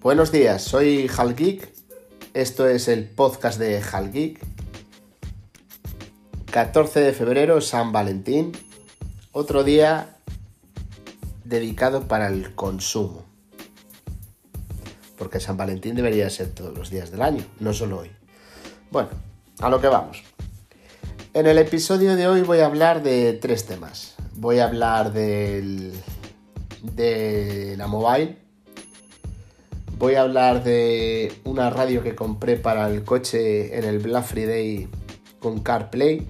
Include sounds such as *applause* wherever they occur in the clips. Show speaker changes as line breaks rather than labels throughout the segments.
Buenos días, soy Hal Geek. Esto es el podcast de Hal Geek. 14 de febrero, San Valentín. Otro día dedicado para el consumo. Porque San Valentín debería ser todos los días del año, no solo hoy. Bueno, a lo que vamos. En el episodio de hoy voy a hablar de tres temas. Voy a hablar del, de la mobile Voy a hablar de una radio que compré para el coche en el Black Friday con CarPlay.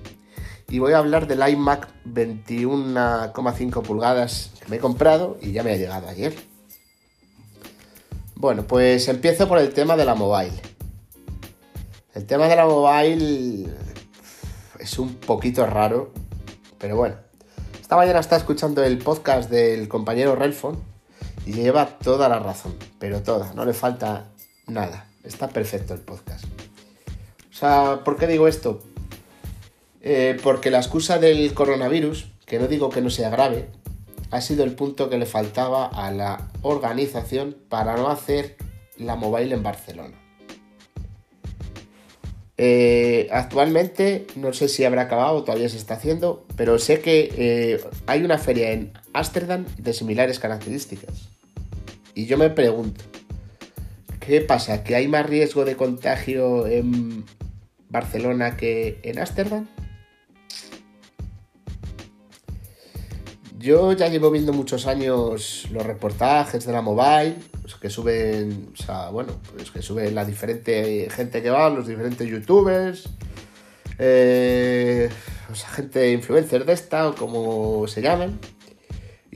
Y voy a hablar del iMac 21,5 pulgadas que me he comprado y ya me ha llegado ayer. Bueno, pues empiezo por el tema de la mobile. El tema de la mobile es un poquito raro, pero bueno. Esta mañana estaba escuchando el podcast del compañero Relfon lleva toda la razón, pero toda, no le falta nada. Está perfecto el podcast. O sea, ¿por qué digo esto? Eh, porque la excusa del coronavirus, que no digo que no sea grave, ha sido el punto que le faltaba a la organización para no hacer la mobile en Barcelona. Eh, actualmente no sé si habrá acabado o todavía se está haciendo, pero sé que eh, hay una feria en Ámsterdam de similares características. Y yo me pregunto, ¿qué pasa? ¿Que hay más riesgo de contagio en Barcelona que en Ámsterdam? Yo ya llevo viendo muchos años los reportajes de la mobile, pues que suben, o sea, bueno, pues que suben la diferente gente que va, los diferentes youtubers, eh, o sea, gente influencer de esta o como se llamen.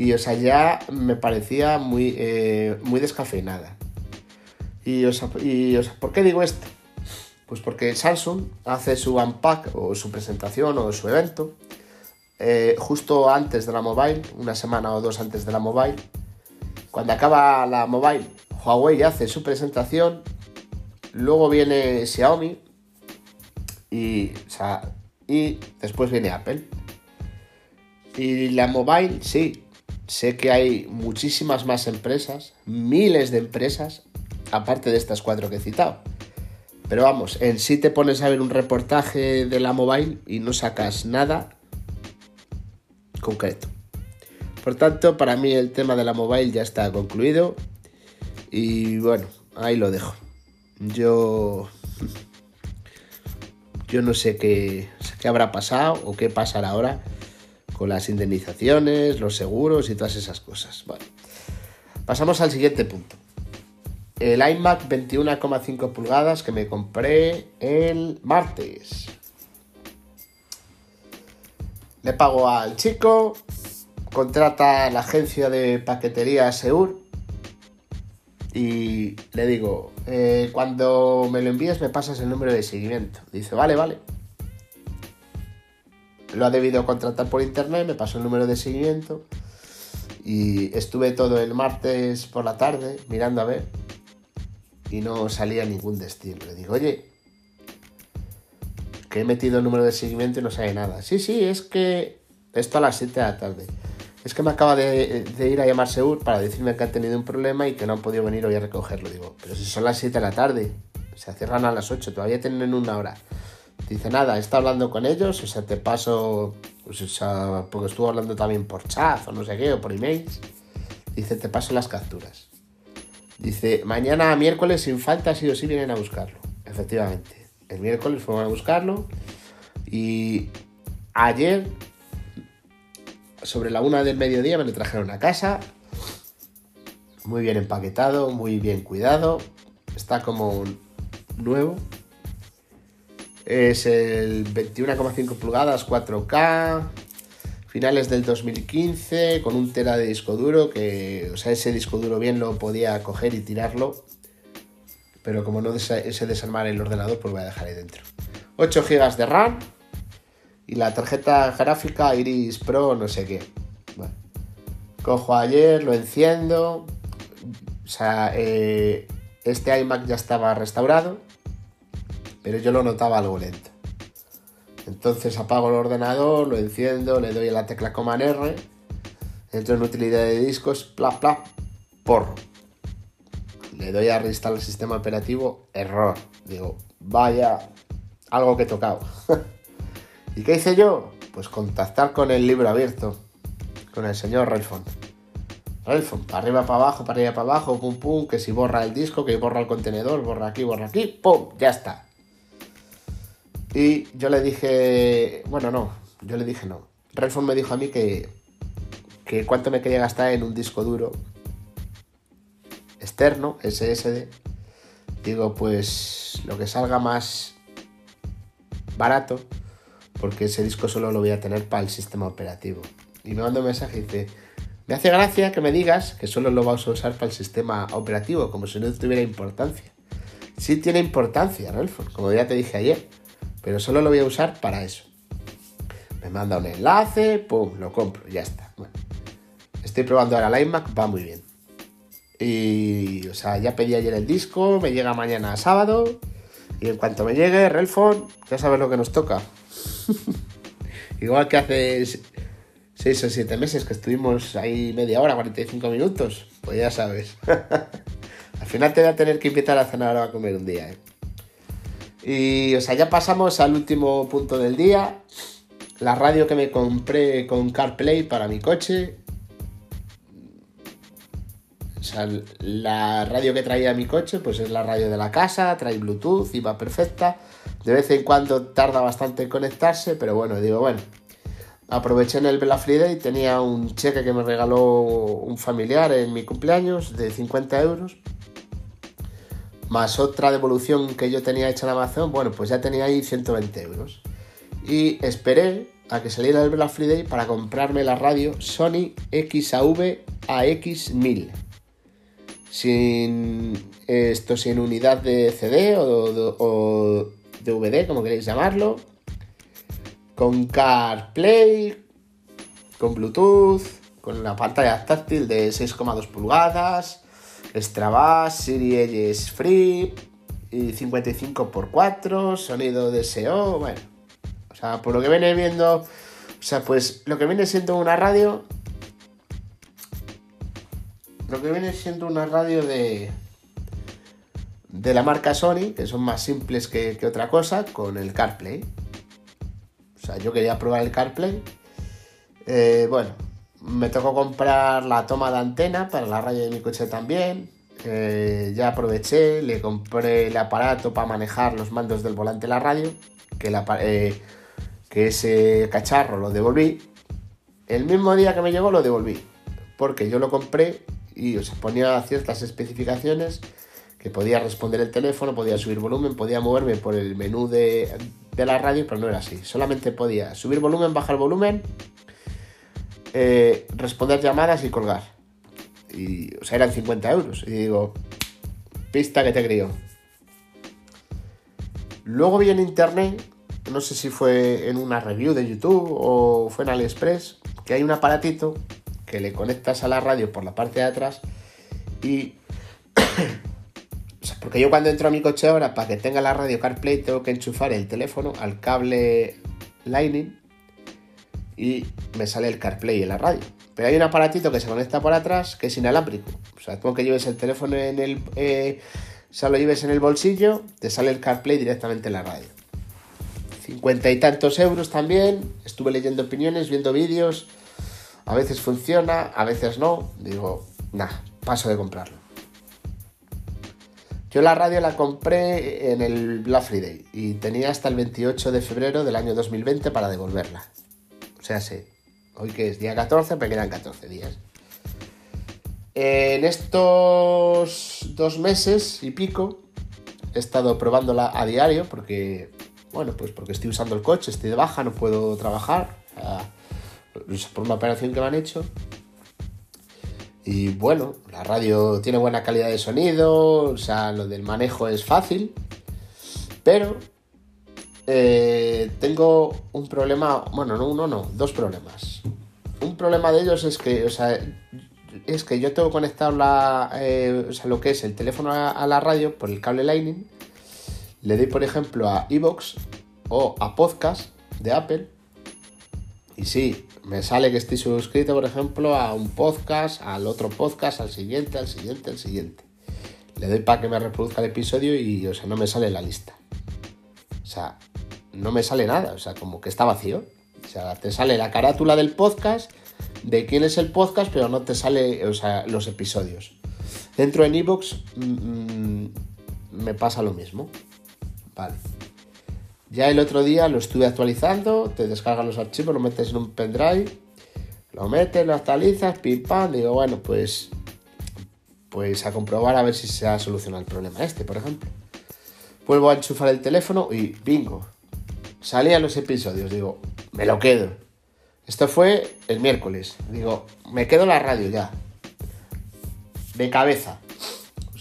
Y o sea, ya me parecía muy, eh, muy descafeinada. Y o, sea, y ¿por qué digo esto? Pues porque Samsung hace su unpack o su presentación o su evento eh, justo antes de la mobile, una semana o dos antes de la mobile. Cuando acaba la mobile, Huawei hace su presentación, luego viene Xiaomi y, o sea, y después viene Apple. Y la mobile, sí, Sé que hay muchísimas más empresas, miles de empresas, aparte de estas cuatro que he citado. Pero vamos, en sí te pones a ver un reportaje de la mobile y no sacas nada concreto. Por tanto, para mí el tema de la mobile ya está concluido. Y bueno, ahí lo dejo. Yo. Yo no sé qué, qué habrá pasado o qué pasará ahora las indemnizaciones, los seguros y todas esas cosas. Bueno, pasamos al siguiente punto. El iMac 21,5 pulgadas que me compré el martes. Le pago al chico, contrata la agencia de paquetería Seur y le digo, eh, cuando me lo envíes me pasas el número de seguimiento. Dice, vale, vale lo ha debido contratar por internet, me pasó el número de seguimiento y estuve todo el martes por la tarde mirando a ver y no salía ningún destino. Le digo, oye, que he metido el número de seguimiento y no sale nada. Sí, sí, es que esto a las 7 de la tarde. Es que me acaba de, ir a llamar Seur para decirme que han tenido un problema y que no han podido venir hoy a recogerlo. Digo, pero si son las 7 de la tarde, se cierran a las 8, todavía tienen una hora. Dice, nada, está hablando con ellos, o sea, te paso, pues, o sea, porque estuvo hablando también por chat o no sé qué, o por emails. Dice, te paso las capturas. Dice, mañana miércoles sin falta sí o sí vienen a buscarlo. Efectivamente, el miércoles fueron a buscarlo y ayer, sobre la una del mediodía, me lo trajeron a casa. Muy bien empaquetado, muy bien cuidado. Está como nuevo. Es el 21,5 pulgadas 4K, finales del 2015, con un tera de disco duro, que, o sea, ese disco duro bien lo podía coger y tirarlo, pero como no ese desarmar el ordenador, pues voy a dejar ahí dentro. 8 GB de RAM y la tarjeta gráfica Iris Pro no sé qué. Cojo ayer, lo enciendo, o sea, eh, este iMac ya estaba restaurado pero yo lo notaba algo lento. Entonces apago el ordenador, lo enciendo, le doy a la tecla Command R, entro en utilidad de discos, pla, pla, porro. le doy a reinstalar el sistema operativo, error. Digo, vaya, algo que he tocado. *laughs* ¿Y qué hice yo? Pues contactar con el libro abierto, con el señor Relfon. Relfon, para arriba, para abajo, para arriba, para abajo, pum, pum, que si borra el disco, que borra el contenedor, borra aquí, borra aquí, pum, ya está. Y yo le dije, bueno, no, yo le dije no. Relfon me dijo a mí que, que cuánto me quería gastar en un disco duro externo, SSD. Digo, pues lo que salga más barato, porque ese disco solo lo voy a tener para el sistema operativo. Y me manda un mensaje y dice, me hace gracia que me digas que solo lo vas a usar para el sistema operativo, como si no tuviera importancia. Sí tiene importancia, Relfon, como ya te dije ayer, pero solo lo voy a usar para eso. Me manda un enlace, pum, lo compro, ya está. Estoy probando ahora la iMac, va muy bien. Y, o sea, ya pedí ayer el disco, me llega mañana sábado. Y en cuanto me llegue, Relfon, ya sabes lo que nos toca. *laughs* Igual que hace 6 o 7 meses que estuvimos ahí media hora, 45 minutos, pues ya sabes. *laughs* Al final te voy a tener que invitar a cenar o a comer un día. ¿eh? Y, o sea, ya pasamos al último punto del día. La radio que me compré con CarPlay para mi coche o sea, la radio que traía mi coche, pues es la radio de la casa, trae Bluetooth y va perfecta. De vez en cuando tarda bastante en conectarse, pero bueno, digo, bueno, aproveché en el Black Friday tenía un cheque que me regaló un familiar en mi cumpleaños de 50 euros. Más otra devolución que yo tenía hecha en Amazon, bueno, pues ya tenía ahí 120 euros. Y esperé a que saliera el Black Friday para comprarme la radio Sony XAV AX1000 sin esto sin unidad de CD o, DVD, como queréis llamarlo, con CarPlay, con Bluetooth, con una pantalla táctil de 6,2 pulgadas, Bass, Siri Free y 55x4, sonido DSO, bueno, o sea, por lo que viene viendo, o sea, pues lo que viene siendo una radio lo que viene siendo una radio de, de la marca Sony, que son más simples que, otra cosa, con el CarPlay. O sea, yo quería probar el CarPlay. Eh, bueno, me tocó comprar la toma de antena para la radio de mi coche también. Eh, ya aproveché, le compré el aparato para manejar los mandos del volante de la radio, que, eh, que ese cacharro lo devolví. El mismo día que me llegó lo devolví, porque yo lo compré y os ponía ciertas especificaciones que podía responder el teléfono, podía subir volumen, podía moverme por el menú de, la radio, pero no era así. Solamente podía subir volumen, bajar volumen, eh, responder llamadas y colgar. Y, o sea, eran 50 euros. Y digo, pista que te crío. Luego vi en internet, no sé si fue en una review de YouTube o fue en AliExpress, que hay un aparatito que le conectas a la radio por la parte de atrás y... *coughs* porque yo cuando entro a mi coche ahora, para que tenga la radio CarPlay, tengo que enchufar el teléfono al cable Lightning y me sale el CarPlay en la radio. Pero hay un aparatito que se conecta por atrás que es inalámbrico. O sea, tú que lleves el teléfono en el... Eh, lo lleves en el bolsillo, te sale el CarPlay directamente en la radio. Cincuenta y tantos euros también. Estuve leyendo opiniones, viendo vídeos. A veces funciona, a veces no. Digo, nada, paso de comprarlo. Yo la radio la compré en el Black Friday y tenía hasta el 28 de febrero del año 2020 para devolverla. O sea, sé, hoy que es día 14, me quedan 14 días. En estos dos meses y pico he estado probándola a diario porque, bueno, pues porque estoy usando el coche, estoy de baja, no puedo trabajar por una operación que me han hecho. Y bueno, la radio tiene buena calidad de sonido, o sea, lo del manejo es fácil, pero eh, tengo un problema, bueno, no uno, no, dos problemas. Un problema de ellos es que, o sea, es que yo tengo conectado la, eh, o sea, lo que es el teléfono a, la radio por el cable Lightning, le doy por ejemplo a Evox o a Podcast de Apple, y sí, me sale que estoy suscrito, por ejemplo, a un podcast, al otro podcast, al siguiente, al siguiente, al siguiente. le doy para que me reproduzca el episodio y, o sea, no me sale la lista. Sea, no me sale nada, o sea, como que está vacío. O sea, te sale la carátula del podcast, de quién es el podcast, pero no te sale, o sea, los episodios. Dentro en iVoox mm, mm, me pasa lo mismo. Vale. Ya el otro día lo estuve actualizando, te descargas los archivos, lo metes en un pendrive, lo metes, lo actualizas, pim pam, digo, bueno, pues pues a comprobar a ver si se ha solucionado el problema este, por ejemplo. Vuelvo a enchufar el teléfono y bingo. Salían los episodios, digo, me lo quedo. Esto fue el miércoles. Digo, me quedo la radio ya. De cabeza.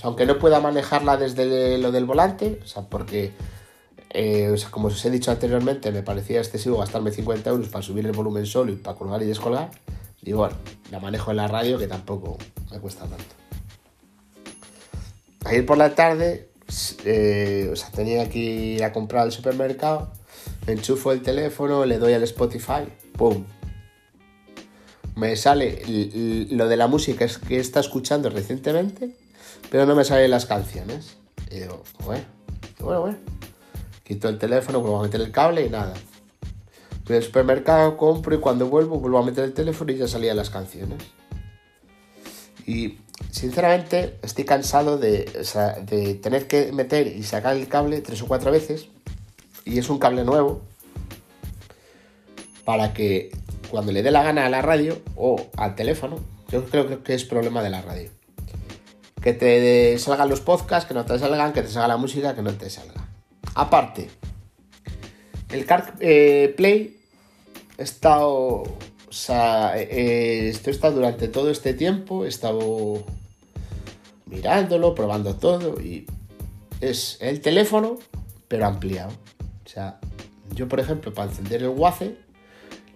Aunque no pueda manejarla desde lo del volante, o sea, porque, eh, como os he dicho anteriormente, me parecía excesivo gastarme 50 euros para subir el volumen solo y para colgar y descolgar. Digo, bueno, la manejo en la radio que tampoco me cuesta tanto ir por la tarde, eh, o sea, tenía que ir a comprar al supermercado, enchufo el teléfono, le doy al Spotify, ¡pum! Me sale lo de la música que está escuchando recientemente, pero no me salen las canciones. Y digo, bueno, bueno, bueno. Quito el teléfono, vuelvo a meter el cable y nada. Voy al supermercado, compro y cuando vuelvo vuelvo a meter el teléfono y ya salían las canciones. Y sinceramente estoy cansado de, tener que meter y sacar el cable tres o cuatro veces. Y es un cable nuevo. Para que cuando le dé la gana a la radio o al teléfono, yo creo que es problema de la radio. Que te salgan los podcasts, que no te salgan, que te salga la música, que no te salga. Aparte, el Car eh, Play he estado o sea, eh, esto está durante todo este tiempo, he estado mirándolo, probando todo y es el teléfono, pero ampliado. O sea, yo por ejemplo, para encender el Waze,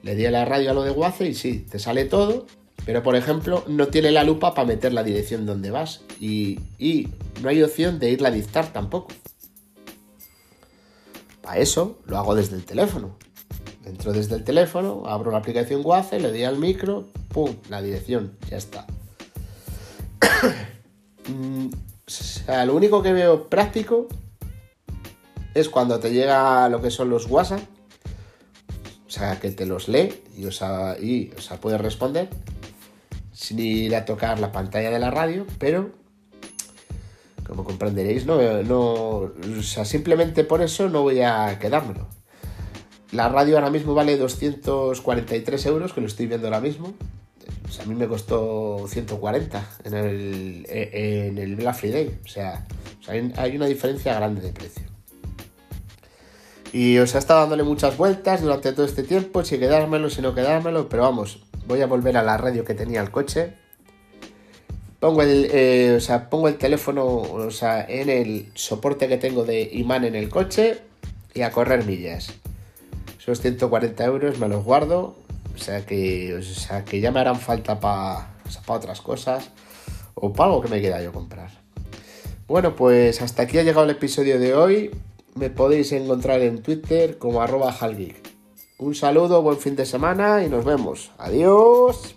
le di a la radio a lo de Waze y sí, te sale todo, pero por ejemplo, no tiene la lupa para meter la dirección donde vas y, y no hay opción de irla a dictar tampoco. Para eso lo hago desde el teléfono. Entro desde el teléfono, abro la aplicación Waze, le doy al micro, ¡pum! La dirección, ya está. *coughs* Mm, o sea, lo único que veo práctico es cuando te llega lo que son los WhatsApp. O sea, que te los lee y, o sea, y o sea, puedes responder sin ir a tocar la pantalla de la radio, pero como comprenderéis, no, no, o sea, simplemente por eso no voy a quedármelo. La radio ahora mismo vale 243 euros, que lo estoy viendo ahora mismo. a mí me costó 140 en el, en el Black Friday. O sea, hay una diferencia grande de precio. Y os ha estado dándole muchas vueltas durante todo este tiempo, si quedármelo, si no quedármelo, pero vamos, voy a volver a la radio que tenía el coche. Pongo el, eh, pongo el teléfono o sea, en el soporte que tengo de imán en el coche y a correr millas. Esos 140 euros me los guardo, o sea que, o sea, que ya me harán falta para otras cosas o para algo que me queda yo comprar. Bueno, pues hasta aquí ha llegado el episodio de hoy. Me podéis encontrar en Twitter como arroba halgeek. Un saludo, buen fin de semana y nos vemos. Adiós.